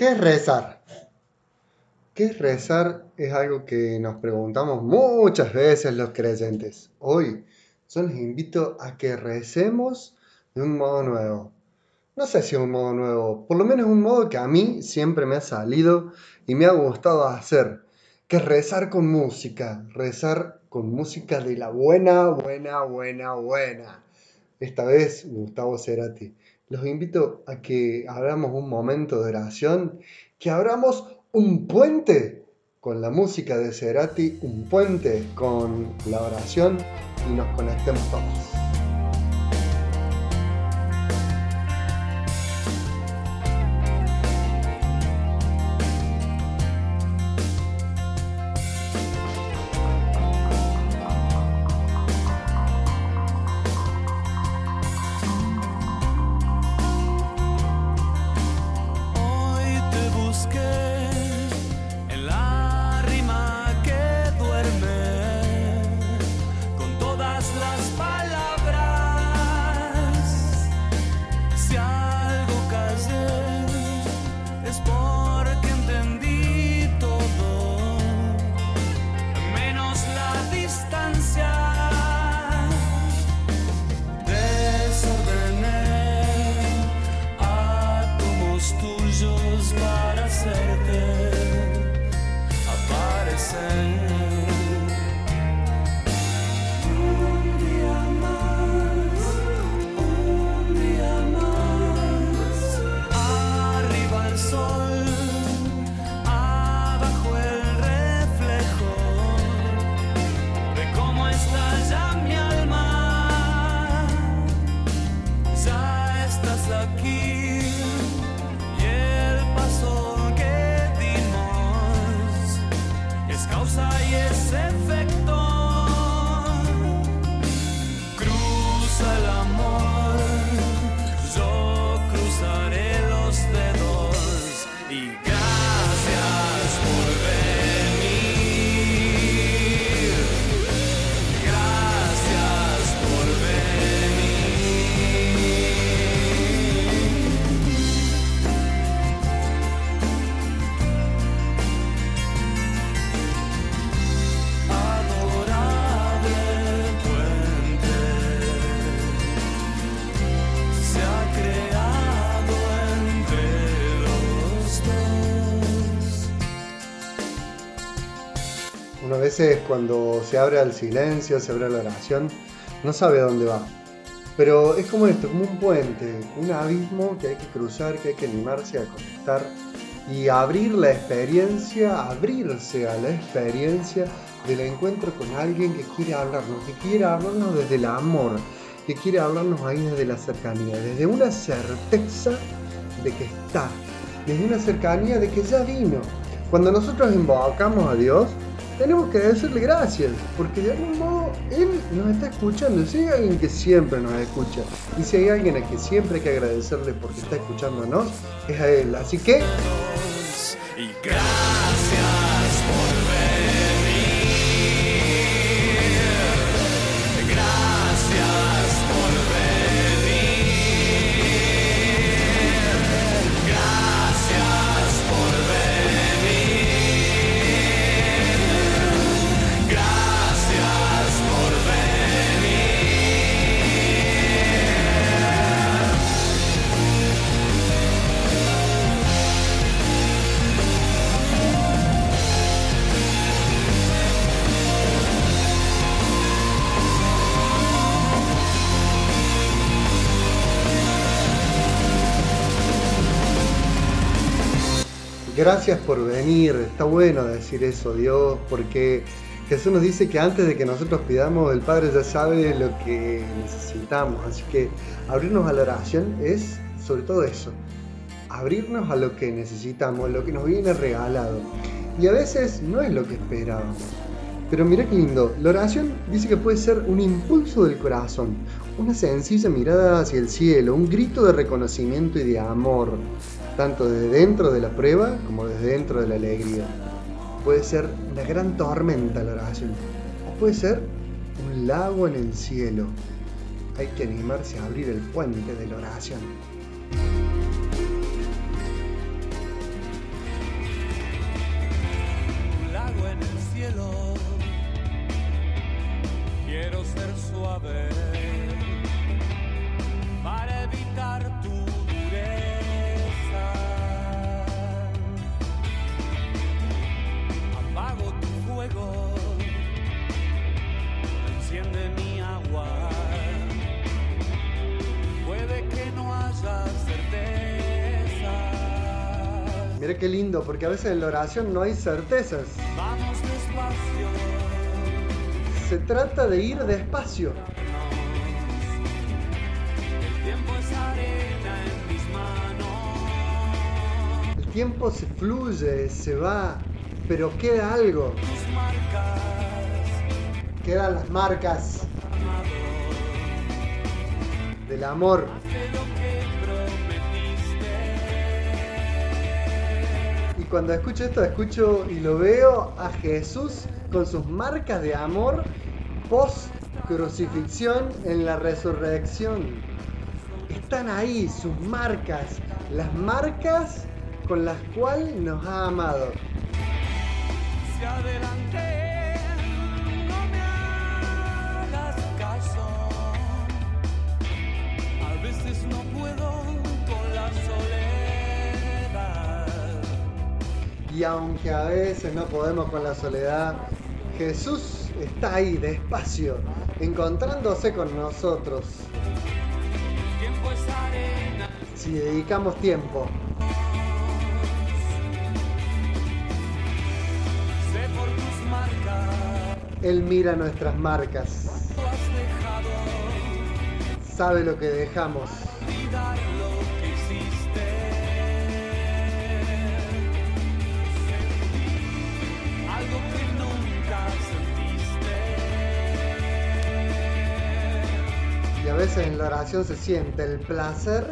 ¿Qué es rezar? ¿Qué es rezar? Es algo que nos preguntamos muchas veces los creyentes. Hoy yo les invito a que recemos de un modo nuevo. No sé si es un modo nuevo, por lo menos un modo que a mí siempre me ha salido y me ha gustado hacer, que es rezar con música, rezar con música de la buena, buena, buena, buena. Esta vez Gustavo Cerati. Los invito a que abramos un momento de oración, que abramos un puente con la música de Cerati, un puente con la oración y nos conectemos todos. para hacerte. Veces cuando se abre al silencio, se abre la oración, no sabe a dónde va. Pero es como esto, como un puente, un abismo que hay que cruzar, que hay que animarse a conectar y abrir la experiencia, abrirse a la experiencia del encuentro con alguien que quiere hablarnos, que quiere hablarnos desde el amor, que quiere hablarnos ahí desde la cercanía, desde una certeza de que está, desde una cercanía de que ya vino. Cuando nosotros invocamos a Dios, tenemos que decirle gracias, porque de algún modo Él nos está escuchando. Si hay alguien que siempre nos escucha, y si hay alguien a que siempre hay que agradecerle porque está escuchándonos, es a Él. Así que... Gracias por venir, está bueno decir eso, Dios, porque Jesús nos dice que antes de que nosotros pidamos, el Padre ya sabe lo que necesitamos. Así que abrirnos a la oración es sobre todo eso, abrirnos a lo que necesitamos, lo que nos viene regalado. Y a veces no es lo que esperábamos. Pero mira qué lindo, la oración dice que puede ser un impulso del corazón, una sencilla mirada hacia el cielo, un grito de reconocimiento y de amor, tanto desde dentro de la prueba como desde dentro de la alegría. Puede ser una gran tormenta la oración, o puede ser un lago en el cielo. Hay que animarse a abrir el puente de la oración. Mira qué lindo, porque a veces en la oración no hay certezas. Vamos despacio. Se trata de ir despacio. El tiempo es arena en mis manos. El tiempo se fluye, se va, pero queda algo. Tus marcas, Quedan las marcas del amor. Cuando escucho esto, escucho y lo veo a Jesús con sus marcas de amor post crucifixión en la resurrección. Están ahí sus marcas, las marcas con las cuales nos ha amado. Y aunque a veces no podemos con la soledad, Jesús está ahí despacio, encontrándose con nosotros. Si dedicamos tiempo, Él mira nuestras marcas, sabe lo que dejamos. olvidar lo que hiciste. A veces en la oración se siente el placer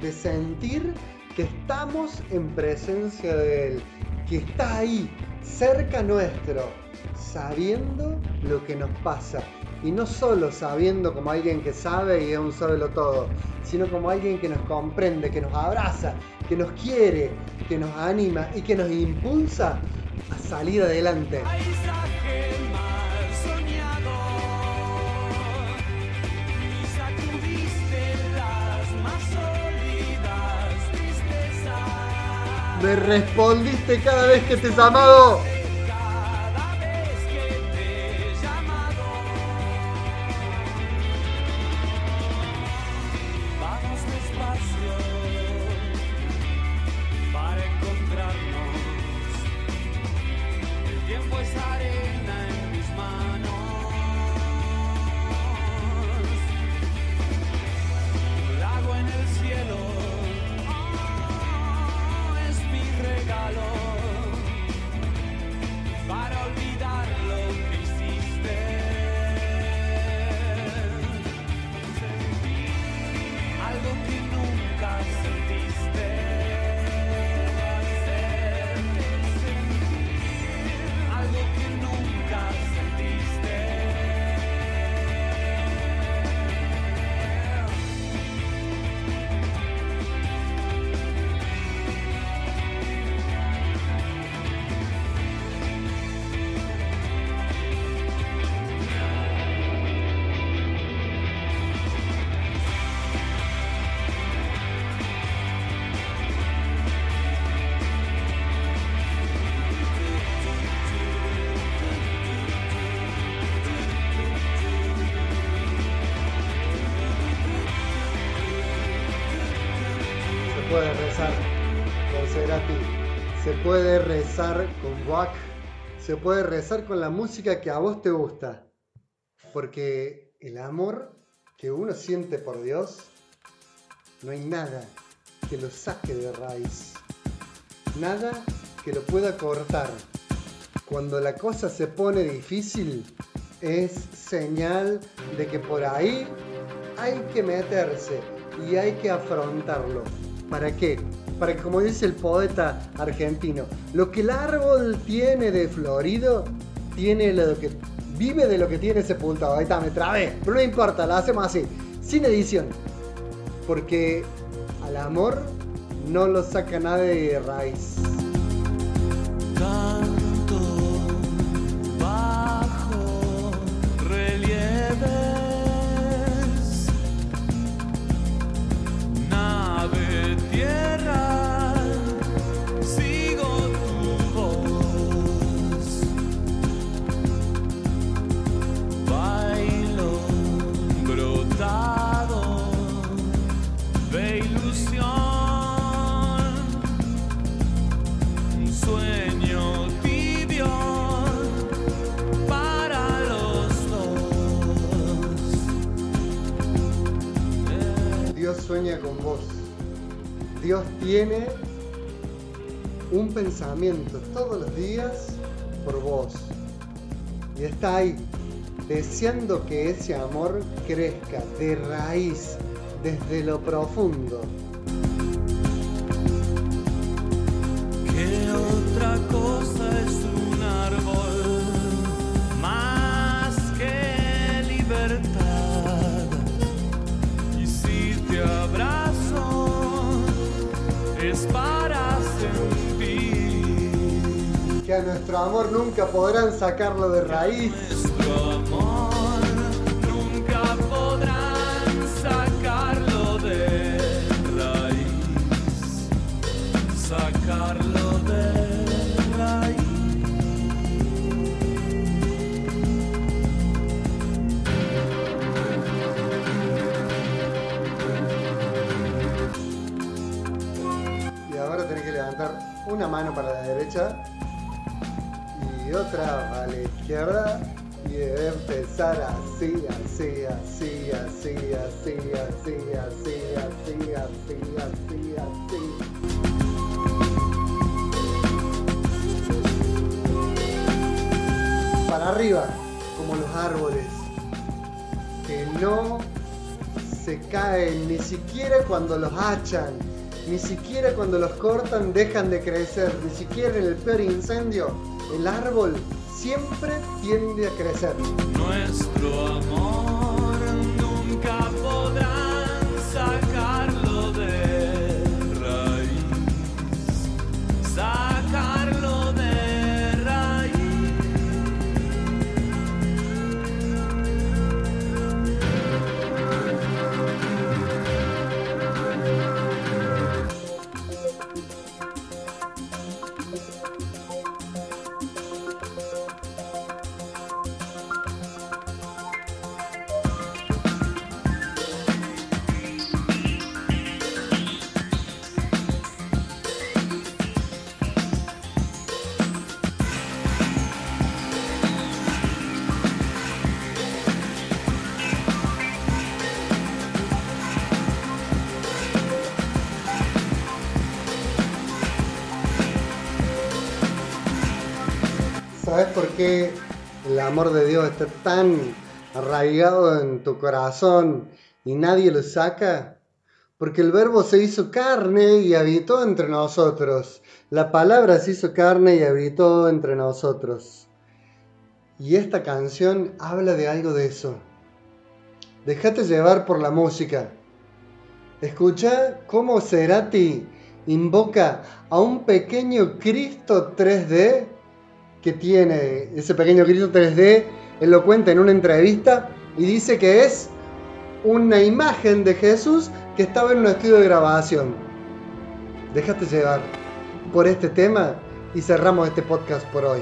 de sentir que estamos en presencia de Él, que está ahí, cerca nuestro, sabiendo lo que nos pasa. Y no solo sabiendo como alguien que sabe y es un sábelo todo, sino como alguien que nos comprende, que nos abraza, que nos quiere, que nos anima y que nos impulsa a salir adelante. Respondiste cada vez que te he llamado. Puede rezar con Cerati, se puede rezar con Wack, se puede rezar con la música que a vos te gusta. Porque el amor que uno siente por Dios, no hay nada que lo saque de raíz. Nada que lo pueda cortar. Cuando la cosa se pone difícil, es señal de que por ahí hay que meterse y hay que afrontarlo. ¿Para qué? Para que, como dice el poeta argentino, lo que el árbol tiene de florido, tiene lo que vive de lo que tiene sepultado. Ahí está, me trabé, pero no importa, lo hacemos así, sin edición. Porque al amor no lo saca nadie de raíz. Sueña con vos. Dios tiene un pensamiento todos los días por vos. Y está ahí, deseando que ese amor crezca de raíz, desde lo profundo. ¿Qué otra cosa es Que a nuestro amor nunca podrán sacarlo de raíz. nuestro amor. Nunca podrán sacarlo de raíz, sacarlo de raíz. Y ahora tenés que levantar una mano para la derecha otra para la izquierda y empezar así, así, así, así, así, así, así, así, así, así, así. Para arriba, como los árboles, que no se caen ni siquiera cuando los hachan, ni siquiera cuando los cortan dejan de crecer, ni siquiera en el peor incendio, el árbol siempre tiende a crecer. Nuestro amor ¿Sabes por qué el amor de Dios está tan arraigado en tu corazón y nadie lo saca? Porque el verbo se hizo carne y habitó entre nosotros. La palabra se hizo carne y habitó entre nosotros. Y esta canción habla de algo de eso. Déjate llevar por la música. Escucha cómo Cerati invoca a un pequeño Cristo 3D que tiene ese pequeño Cristo 3D. Él lo cuenta en una entrevista y dice que es una imagen de Jesús que estaba en un estudio de grabación. Déjate llevar por este tema y cerramos este podcast por hoy.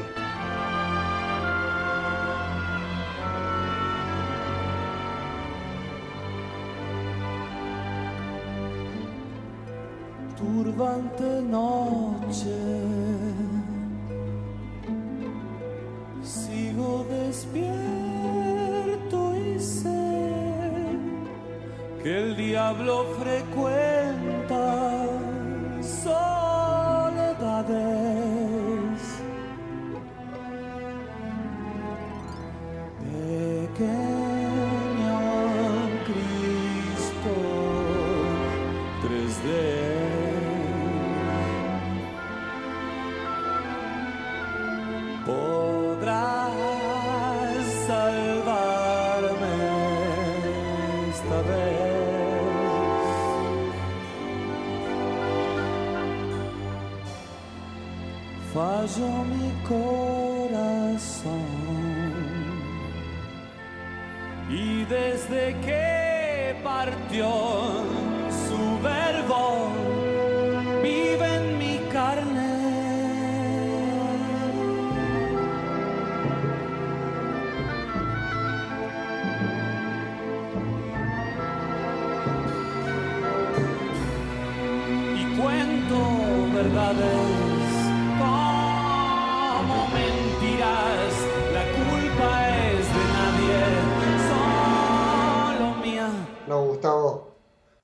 Falló mi corazón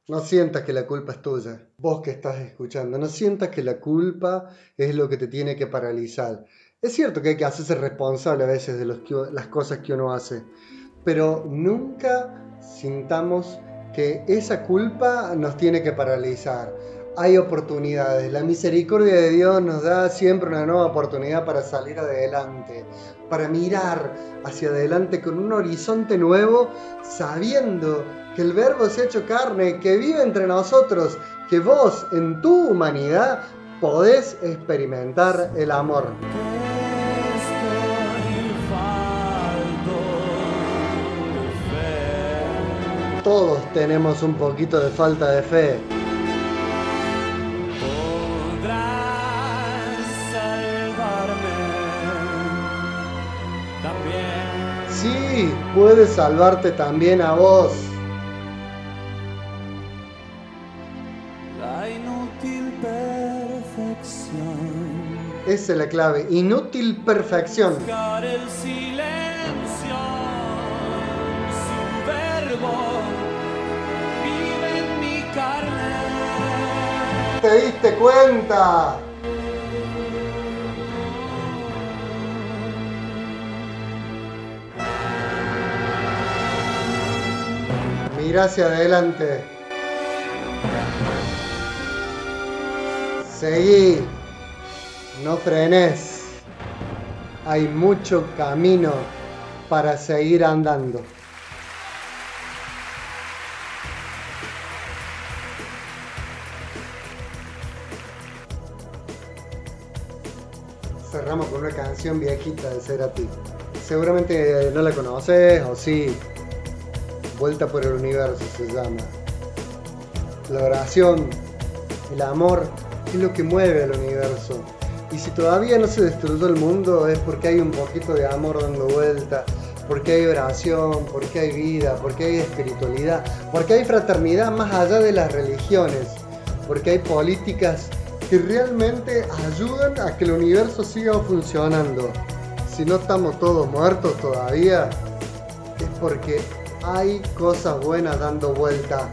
No, sientas que la culpa es tuya. Vos que estás escuchando, no sientas que la culpa es lo que te tiene que paralizar. Es cierto que hay que hacerse responsable a veces de las cosas que uno hace, pero nunca sintamos que esa culpa nos tiene que paralizar. Hay oportunidades. La misericordia de Dios nos da siempre una nueva oportunidad para salir adelante, para mirar hacia adelante con un horizonte nuevo, sabiendo que el Verbo se ha hecho carne, que vive entre nosotros, que vos en tu humanidad podés experimentar el amor. Todos tenemos un poquito de falta de fe. Podrás salvarme también. Sí, puede salvarte también a vos. Perfección. Esa es la clave. Inútil perfección. Buscar el silencio. Su verbo vive en mi carne. ¿Te diste cuenta? Mira hacia adelante. Seguí. No frenes. Hay mucho camino para seguir andando. Cerramos con una canción viejita de Cerati. Seguramente no la conoces o sí. Vuelta por el universo se llama. La oración, el amor es lo que mueve al universo. Y si todavía no se destruyó el mundo es porque hay un poquito de amor dando vuelta, porque hay oración, porque hay vida, porque hay espiritualidad, porque hay fraternidad más allá de las religiones, porque hay políticas que realmente ayudan a que el universo siga funcionando. Si no estamos todos muertos todavía, es porque hay cosas buenas dando vuelta.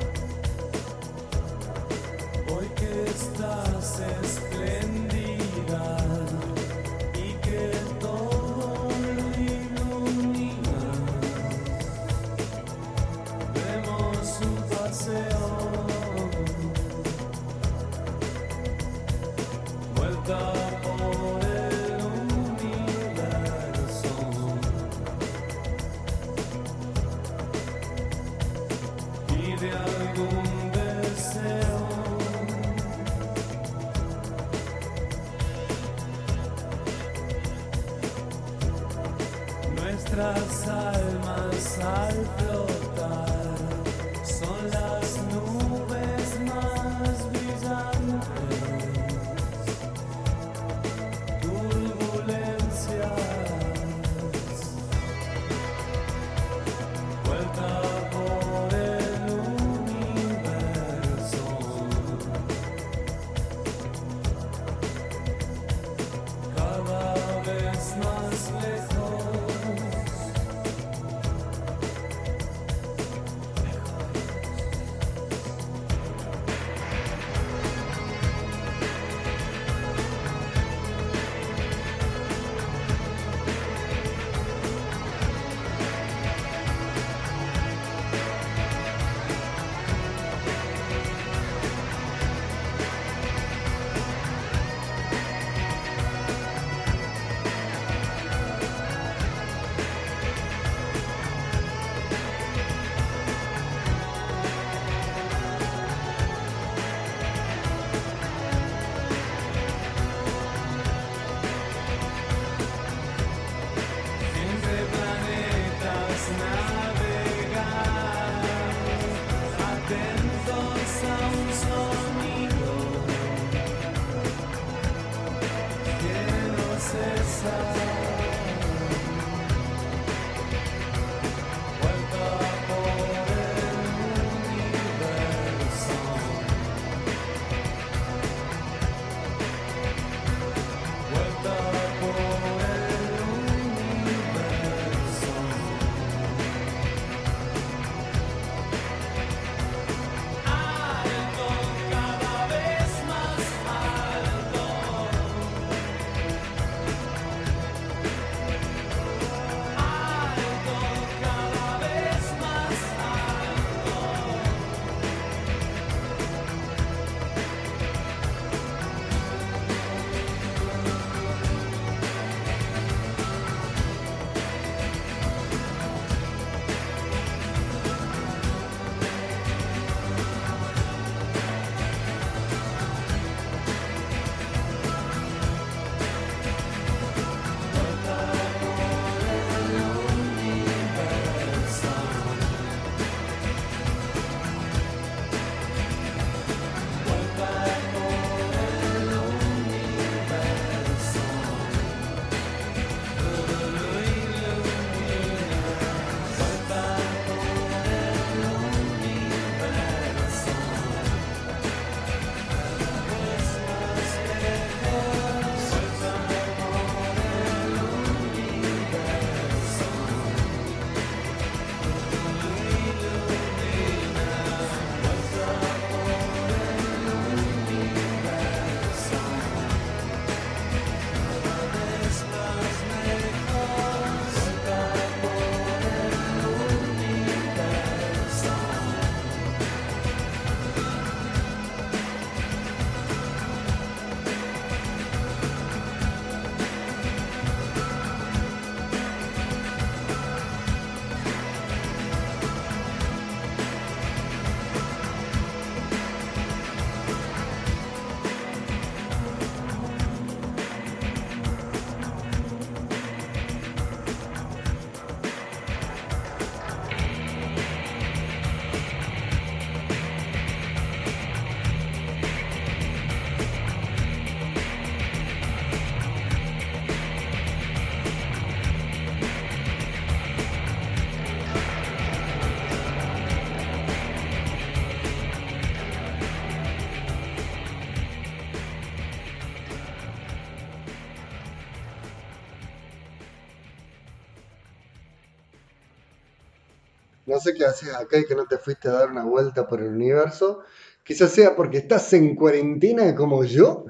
Sé qué haces acá y que no te fuiste a dar una vuelta por el universo. Quizás sea porque estás en cuarentena como yo,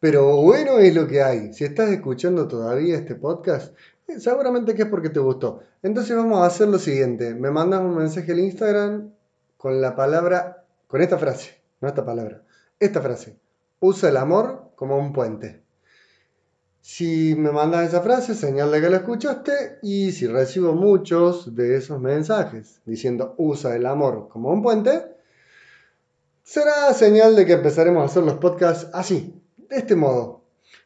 pero bueno es lo que hay. Si estás escuchando todavía este podcast, eh, seguramente que es porque te gustó. Entonces vamos a hacer lo siguiente. Me mandas un mensaje al Instagram con la palabra, con esta frase, no esta palabra, esta frase. Usa el amor como un puente. Si me mandas esa frase, señal de que la escuchaste y si recibo muchos de esos mensajes diciendo usa el amor como un puente, será señal de que empezaremos a hacer los podcasts así, de este modo.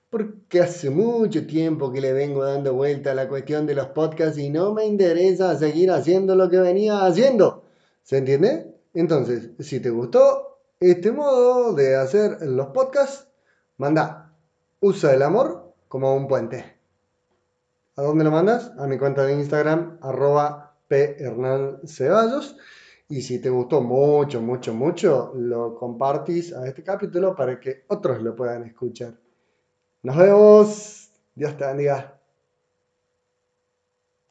Porque hace mucho tiempo que le vengo dando vuelta a la cuestión de los podcasts y no me interesa seguir haciendo lo que venía haciendo. ¿Se entiende? Entonces, si te gustó este modo de hacer los podcasts, manda usa el amor como un puente. ¿A dónde lo mandas? A mi cuenta de Instagram, arroba Ceballos. Y si te gustó mucho, mucho, mucho, lo compartís a este capítulo para que otros lo puedan escuchar. Nos vemos. Dios te bendiga.